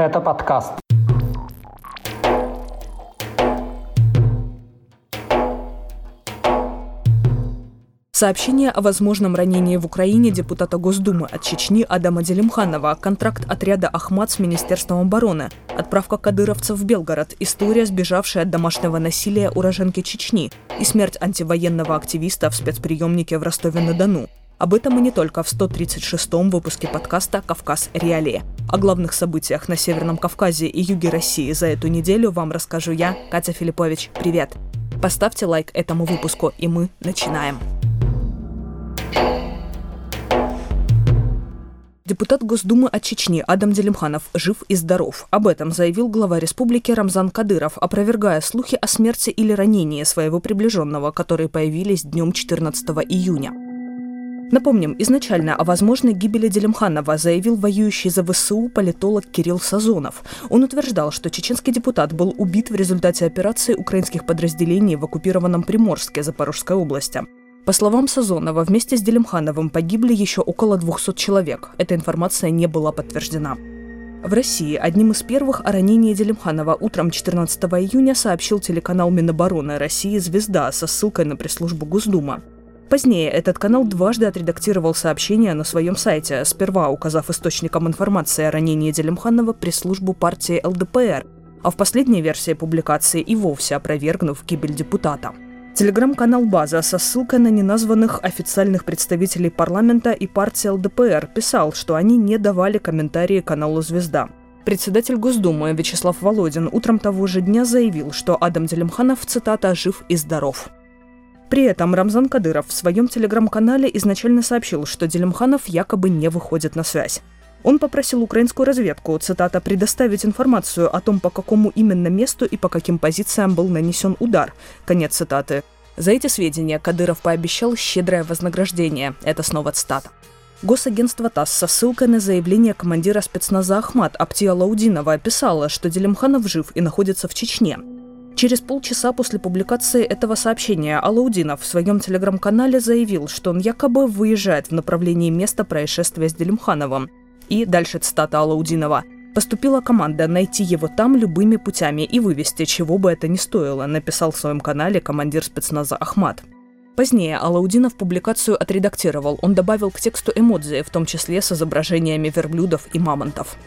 Гэта падкаст. Сообщение о возможном ранении в Украине депутата Госдумы от Чечни Адама Делимханова, контракт отряда «Ахмат» с Министерством обороны, отправка кадыровцев в Белгород, история, сбежавшая от домашнего насилия уроженки Чечни и смерть антивоенного активиста в спецприемнике в Ростове-на-Дону. Об этом и не только в 136-м выпуске подкаста «Кавказ. Реалии». О главных событиях на Северном Кавказе и юге России за эту неделю вам расскажу я, Катя Филиппович. Привет! Поставьте лайк этому выпуску, и мы начинаем. Депутат Госдумы от Чечни Адам Делимханов жив и здоров. Об этом заявил глава республики Рамзан Кадыров, опровергая слухи о смерти или ранении своего приближенного, которые появились днем 14 июня. Напомним, изначально о возможной гибели Делимханова заявил воюющий за ВСУ политолог Кирилл Сазонов. Он утверждал, что чеченский депутат был убит в результате операции украинских подразделений в оккупированном Приморске Запорожской области. По словам Сазонова, вместе с Делимхановым погибли еще около 200 человек. Эта информация не была подтверждена. В России одним из первых о ранении Делимханова утром 14 июня сообщил телеканал Минобороны России «Звезда» со ссылкой на пресс-службу Госдума. Позднее этот канал дважды отредактировал сообщение на своем сайте, сперва указав источником информации о ранении Делимханова пресс-службу партии ЛДПР, а в последней версии публикации и вовсе опровергнув гибель депутата. Телеграм-канал «База» со ссылкой на неназванных официальных представителей парламента и партии ЛДПР писал, что они не давали комментарии каналу «Звезда». Председатель Госдумы Вячеслав Володин утром того же дня заявил, что Адам Делимханов, цитата, «жив и здоров». При этом Рамзан Кадыров в своем телеграм-канале изначально сообщил, что Делимханов якобы не выходит на связь. Он попросил украинскую разведку, цитата, предоставить информацию о том, по какому именно месту и по каким позициям был нанесен удар. Конец цитаты. За эти сведения Кадыров пообещал щедрое вознаграждение. Это снова цитата. Госагентство ТАСС со ссылкой на заявление командира спецназа Ахмат Аптия Лаудинова писало, что Делимханов жив и находится в Чечне. Через полчаса после публикации этого сообщения Алаудинов в своем телеграм-канале заявил, что он якобы выезжает в направлении места происшествия с Делимхановым. И дальше цитата Алаудинова. «Поступила команда найти его там любыми путями и вывести, чего бы это ни стоило», написал в своем канале командир спецназа Ахмат. Позднее Алаудинов публикацию отредактировал. Он добавил к тексту эмодзи, в том числе с изображениями верблюдов и мамонтов.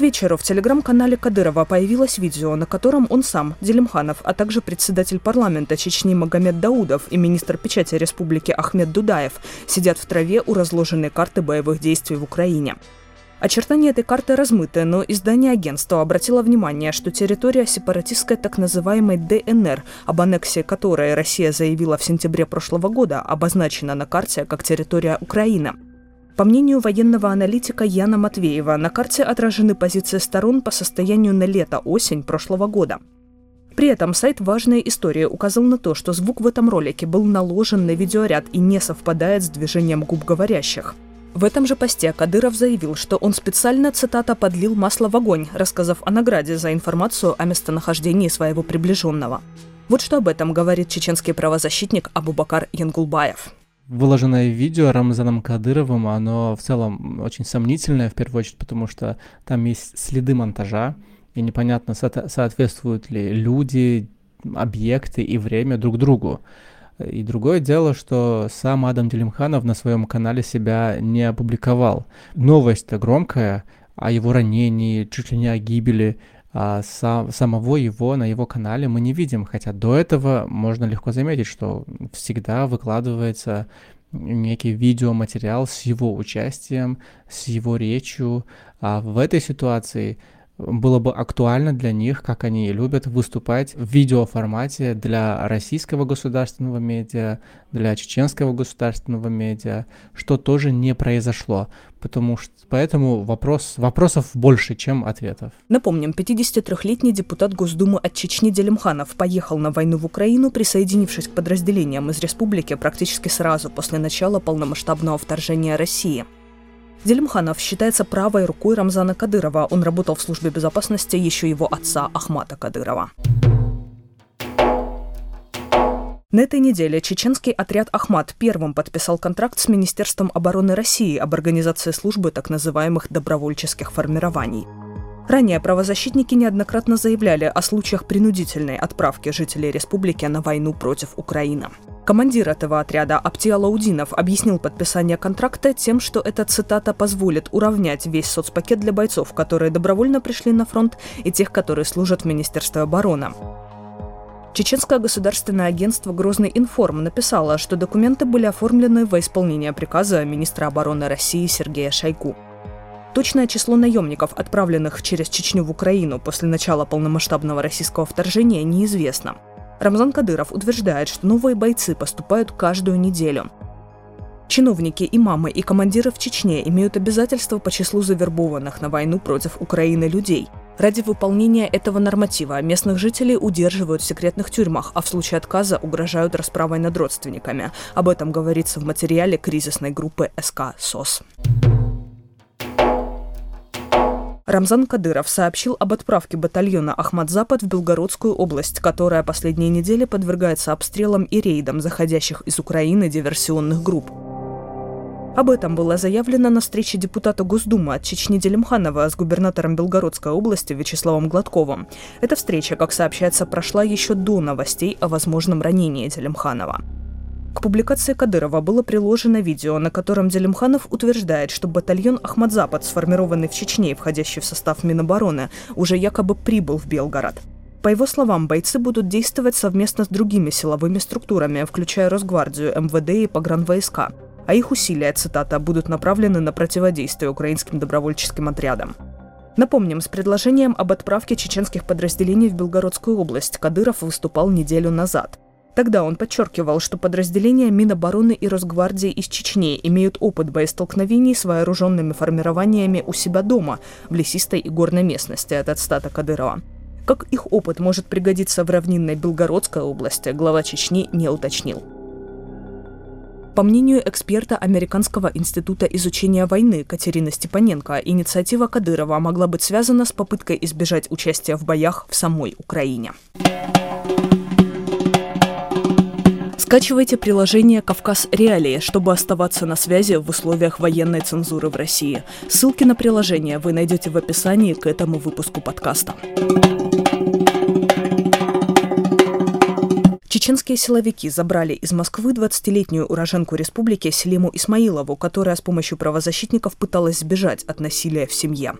К вечеру в телеграм-канале Кадырова появилось видео, на котором он сам, Делимханов, а также председатель парламента Чечни Магомед Даудов и министр печати республики Ахмед Дудаев сидят в траве у разложенной карты боевых действий в Украине. Очертания этой карты размыты, но издание агентства обратило внимание, что территория сепаратистской так называемой ДНР, об аннексии которой Россия заявила в сентябре прошлого года, обозначена на карте как территория Украины – по мнению военного аналитика Яна Матвеева, на карте отражены позиции сторон по состоянию на лето-осень прошлого года. При этом сайт «Важная история» указал на то, что звук в этом ролике был наложен на видеоряд и не совпадает с движением губ говорящих. В этом же посте Кадыров заявил, что он специально, цитата, «подлил масло в огонь», рассказав о награде за информацию о местонахождении своего приближенного. Вот что об этом говорит чеченский правозащитник Абубакар Янгулбаев выложенное видео Рамзаном Кадыровым, оно в целом очень сомнительное, в первую очередь, потому что там есть следы монтажа, и непонятно, со- соответствуют ли люди, объекты и время друг другу. И другое дело, что сам Адам Делимханов на своем канале себя не опубликовал. Новость-то громкая о его ранении, чуть ли не о гибели а сам, самого его на его канале мы не видим, хотя до этого можно легко заметить, что всегда выкладывается некий видеоматериал с его участием, с его речью. А в этой ситуации было бы актуально для них, как они любят выступать в видеоформате для российского государственного медиа, для чеченского государственного медиа, что тоже не произошло. Потому что поэтому вопрос, вопросов больше, чем ответов. Напомним, 53-летний депутат Госдумы от Чечни Делимханов поехал на войну в Украину, присоединившись к подразделениям из республики практически сразу после начала полномасштабного вторжения России. Делимханов считается правой рукой Рамзана Кадырова. Он работал в службе безопасности еще его отца Ахмата Кадырова. На этой неделе чеченский отряд «Ахмат» первым подписал контракт с Министерством обороны России об организации службы так называемых добровольческих формирований. Ранее правозащитники неоднократно заявляли о случаях принудительной отправки жителей республики на войну против Украины. Командир этого отряда Апти Алаудинов объяснил подписание контракта тем, что эта цитата позволит уравнять весь соцпакет для бойцов, которые добровольно пришли на фронт, и тех, которые служат в Министерстве обороны. Чеченское государственное агентство «Грозный информ» написало, что документы были оформлены во исполнение приказа министра обороны России Сергея Шойгу. Точное число наемников, отправленных через Чечню в Украину после начала полномасштабного российского вторжения, неизвестно. Рамзан Кадыров утверждает, что новые бойцы поступают каждую неделю. Чиновники, имамы и командиры в Чечне имеют обязательства по числу завербованных на войну против Украины людей – Ради выполнения этого норматива местных жителей удерживают в секретных тюрьмах, а в случае отказа угрожают расправой над родственниками. Об этом говорится в материале кризисной группы СК СОС. Рамзан Кадыров сообщил об отправке батальона «Ахмад-Запад» в Белгородскую область, которая последние недели подвергается обстрелам и рейдам заходящих из Украины диверсионных групп. Об этом было заявлено на встрече депутата Госдумы от Чечни Делимханова с губернатором Белгородской области Вячеславом Гладковым. Эта встреча, как сообщается, прошла еще до новостей о возможном ранении Делимханова. К публикации Кадырова было приложено видео, на котором Делимханов утверждает, что батальон «Ахмадзапад», сформированный в Чечне и входящий в состав Минобороны, уже якобы прибыл в Белгород. По его словам, бойцы будут действовать совместно с другими силовыми структурами, включая Росгвардию, МВД и погранвойска а их усилия, цитата, будут направлены на противодействие украинским добровольческим отрядам. Напомним, с предложением об отправке чеченских подразделений в Белгородскую область Кадыров выступал неделю назад. Тогда он подчеркивал, что подразделения Минобороны и Росгвардии из Чечни имеют опыт боестолкновений с вооруженными формированиями у себя дома, в лесистой и горной местности от отстата Кадырова. Как их опыт может пригодиться в равнинной Белгородской области, глава Чечни не уточнил. По мнению эксперта Американского института изучения войны Катерины Степаненко, инициатива Кадырова могла быть связана с попыткой избежать участия в боях в самой Украине. Скачивайте приложение «Кавказ Реалии», чтобы оставаться на связи в условиях военной цензуры в России. Ссылки на приложение вы найдете в описании к этому выпуску подкаста. Чеченские силовики забрали из Москвы 20-летнюю уроженку республики Селиму Исмаилову, которая с помощью правозащитников пыталась сбежать от насилия в семье.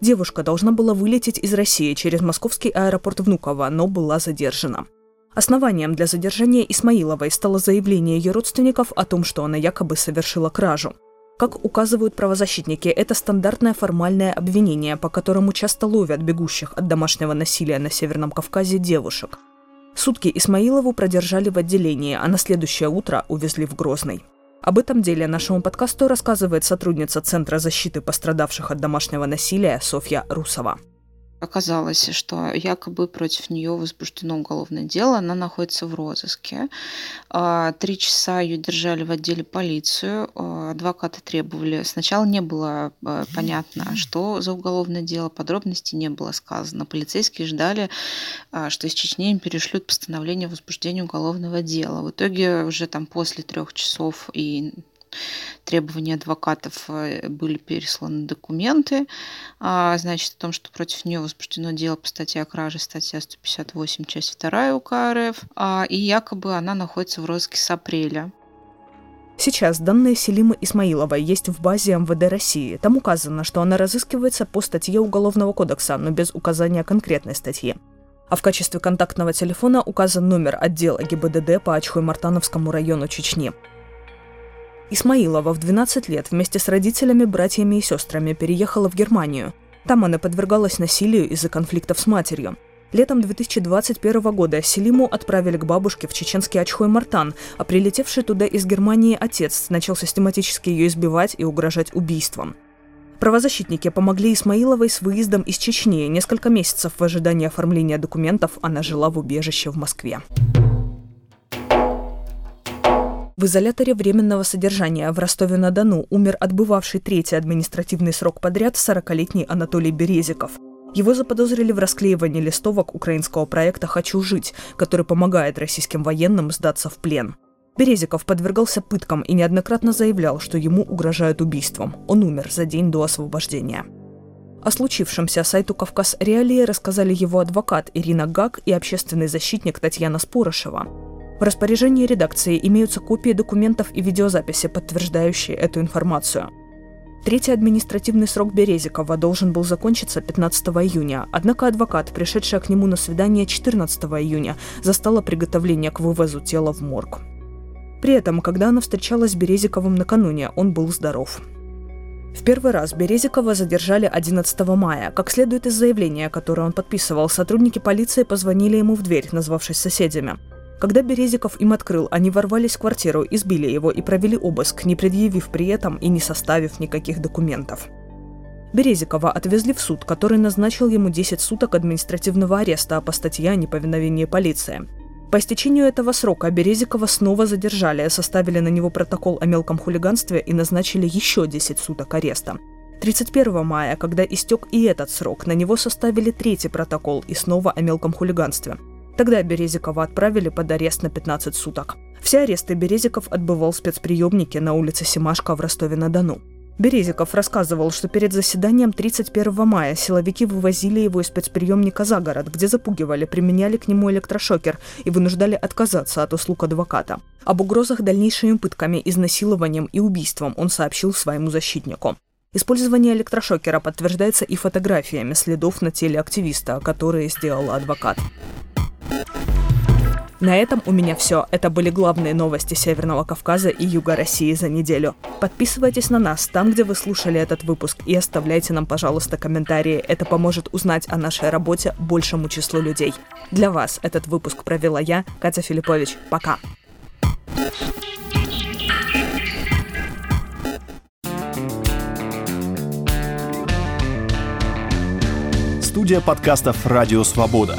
Девушка должна была вылететь из России через московский аэропорт Внуково, но была задержана. Основанием для задержания Исмаиловой стало заявление ее родственников о том, что она якобы совершила кражу. Как указывают правозащитники, это стандартное формальное обвинение, по которому часто ловят бегущих от домашнего насилия на Северном Кавказе девушек – Сутки Исмаилову продержали в отделении, а на следующее утро увезли в Грозный. Об этом деле нашему подкасту рассказывает сотрудница Центра защиты пострадавших от домашнего насилия Софья Русова. Оказалось, что якобы против нее возбуждено уголовное дело, она находится в розыске. А, три часа ее держали в отделе полицию, а, адвокаты требовали. Сначала не было а, понятно, что за уголовное дело, подробностей не было сказано. Полицейские ждали, что из Чечни им перешлют постановление о возбуждении уголовного дела. В итоге уже там после трех часов и требования адвокатов э, были пересланы документы, а, значит, о том, что против нее возбуждено дело по статье о краже, статья 158, часть 2 УК РФ, а, и якобы она находится в розыске с апреля. Сейчас данные Селимы Исмаиловой есть в базе МВД России. Там указано, что она разыскивается по статье Уголовного кодекса, но без указания конкретной статьи. А в качестве контактного телефона указан номер отдела ГИБДД по Ачхой-Мартановскому району Чечни. Исмаилова в 12 лет вместе с родителями, братьями и сестрами переехала в Германию. Там она подвергалась насилию из-за конфликтов с матерью. Летом 2021 года Селиму отправили к бабушке в чеченский Ачхой-Мартан, а прилетевший туда из Германии отец начал систематически ее избивать и угрожать убийством. Правозащитники помогли Исмаиловой с выездом из Чечни. Несколько месяцев в ожидании оформления документов она жила в убежище в Москве. В изоляторе временного содержания в Ростове-на-Дону умер отбывавший третий административный срок подряд 40-летний Анатолий Березиков. Его заподозрили в расклеивании листовок украинского проекта «Хочу жить», который помогает российским военным сдаться в плен. Березиков подвергался пыткам и неоднократно заявлял, что ему угрожают убийством. Он умер за день до освобождения. О случившемся сайту «Кавказ Реалии» рассказали его адвокат Ирина Гак и общественный защитник Татьяна Спорошева. В распоряжении редакции имеются копии документов и видеозаписи, подтверждающие эту информацию. Третий административный срок Березикова должен был закончиться 15 июня, однако адвокат, пришедшая к нему на свидание 14 июня, застала приготовление к вывозу тела в морг. При этом, когда она встречалась с Березиковым накануне, он был здоров. В первый раз Березикова задержали 11 мая. Как следует из заявления, которое он подписывал, сотрудники полиции позвонили ему в дверь, назвавшись соседями. Когда Березиков им открыл, они ворвались в квартиру, избили его и провели обыск, не предъявив при этом и не составив никаких документов. Березикова отвезли в суд, который назначил ему 10 суток административного ареста по статье о неповиновении полиции. По истечению этого срока Березикова снова задержали, составили на него протокол о мелком хулиганстве и назначили еще 10 суток ареста. 31 мая, когда истек и этот срок, на него составили третий протокол и снова о мелком хулиганстве. Тогда Березикова отправили под арест на 15 суток. Все аресты Березиков отбывал в спецприемнике на улице Семашко в Ростове-на-Дону. Березиков рассказывал, что перед заседанием 31 мая силовики вывозили его из спецприемника за город, где запугивали, применяли к нему электрошокер и вынуждали отказаться от услуг адвоката. Об угрозах дальнейшими пытками, изнасилованием и убийством он сообщил своему защитнику. Использование электрошокера подтверждается и фотографиями следов на теле активиста, которые сделал адвокат. На этом у меня все. Это были главные новости Северного Кавказа и Юга России за неделю. Подписывайтесь на нас там, где вы слушали этот выпуск, и оставляйте нам, пожалуйста, комментарии. Это поможет узнать о нашей работе большему числу людей. Для вас этот выпуск провела я, Катя Филиппович. Пока. Студия подкастов «Радио Свобода».